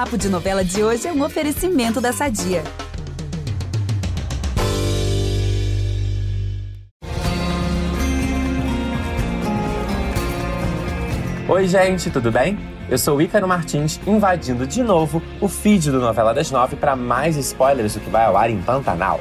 Papo de Novela de hoje é um oferecimento da Sadia. Oi, gente, tudo bem? Eu sou Ícaro Martins, invadindo de novo o feed do Novela das Nove para mais spoilers do que vai ao ar em Pantanal.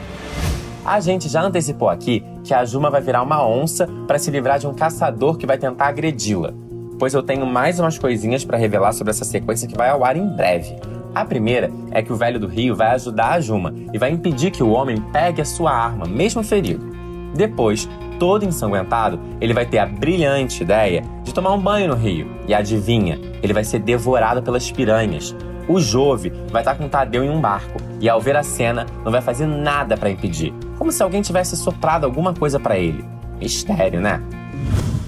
A gente já antecipou aqui que a Juma vai virar uma onça para se livrar de um caçador que vai tentar agredi-la. Pois eu tenho mais umas coisinhas para revelar sobre essa sequência que vai ao ar em breve. A primeira é que o velho do Rio vai ajudar a Juma e vai impedir que o homem pegue a sua arma, mesmo ferido. Depois, todo ensanguentado, ele vai ter a brilhante ideia de tomar um banho no rio. E adivinha, ele vai ser devorado pelas piranhas. O Jove vai estar com o Tadeu em um barco e, ao ver a cena, não vai fazer nada para impedir, como se alguém tivesse soprado alguma coisa para ele. Mistério, né?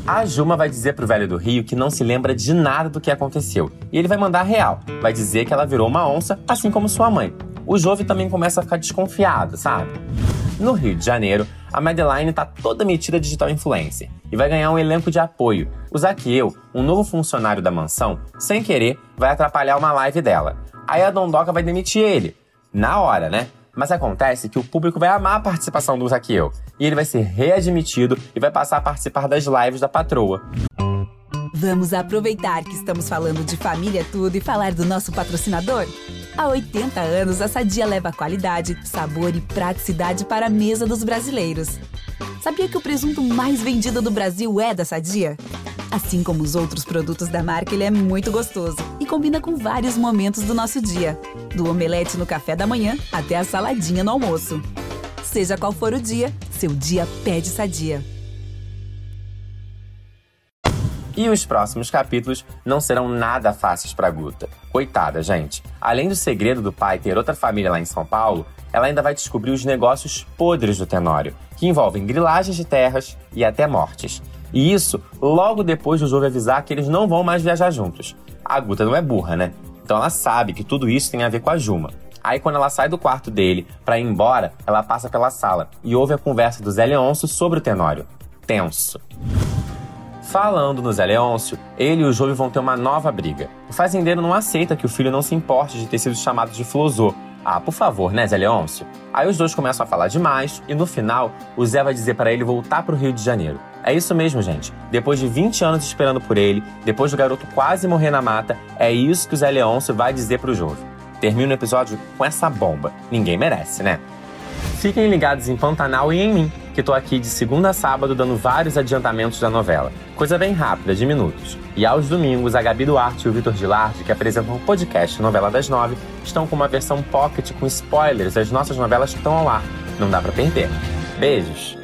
A Juma vai dizer pro velho do Rio que não se lembra de nada do que aconteceu. E ele vai mandar real. Vai dizer que ela virou uma onça, assim como sua mãe. O Jove também começa a ficar desconfiado, sabe? No Rio de Janeiro, a Madeline tá toda metida digital influencer e vai ganhar um elenco de apoio. O Zaqueu, um novo funcionário da mansão, sem querer, vai atrapalhar uma live dela. Aí a Dondoca vai demitir ele. Na hora, né? Mas acontece que o público vai amar a participação do Zaqueu e ele vai ser readmitido e vai passar a participar das lives da patroa. Vamos aproveitar que estamos falando de família tudo e falar do nosso patrocinador? Há 80 anos, a Sadia leva qualidade, sabor e praticidade para a mesa dos brasileiros. Sabia que o presunto mais vendido do Brasil é da Sadia? Assim como os outros produtos da marca, ele é muito gostoso e combina com vários momentos do nosso dia, do omelete no café da manhã até a saladinha no almoço. Seja qual for o dia, seu dia pede Sadia. E os próximos capítulos não serão nada fáceis para Guta. Coitada, gente. Além do segredo do pai ter outra família lá em São Paulo, ela ainda vai descobrir os negócios podres do Tenório, que envolvem grilagens de terras e até mortes. E isso logo depois do Jove avisar que eles não vão mais viajar juntos. A Guta não é burra, né? Então ela sabe que tudo isso tem a ver com a Juma. Aí quando ela sai do quarto dele para ir embora, ela passa pela sala e ouve a conversa do Zé Leôncio sobre o Tenório. Tenso. Falando no Zé Leôncio, ele e o Jove vão ter uma nova briga. O fazendeiro não aceita que o filho não se importe de ter sido chamado de Flosô. Ah, por favor, né, Zé Leôncio? Aí os dois começam a falar demais e no final, o Zé vai dizer para ele voltar pro Rio de Janeiro. É isso mesmo, gente. Depois de 20 anos esperando por ele, depois do garoto quase morrer na mata, é isso que o Zé Leôncio vai dizer pro Jove. Termina o episódio com essa bomba. Ninguém merece, né? Fiquem ligados em Pantanal e em mim, que tô aqui de segunda a sábado dando vários adiantamentos da novela. Coisa bem rápida, de minutos. E aos domingos, a Gabi Duarte e o Vitor Gilardi, que apresentam o podcast Novela das Nove, estão com uma versão pocket com spoilers das nossas novelas que estão ao ar. Não dá para perder. Beijos!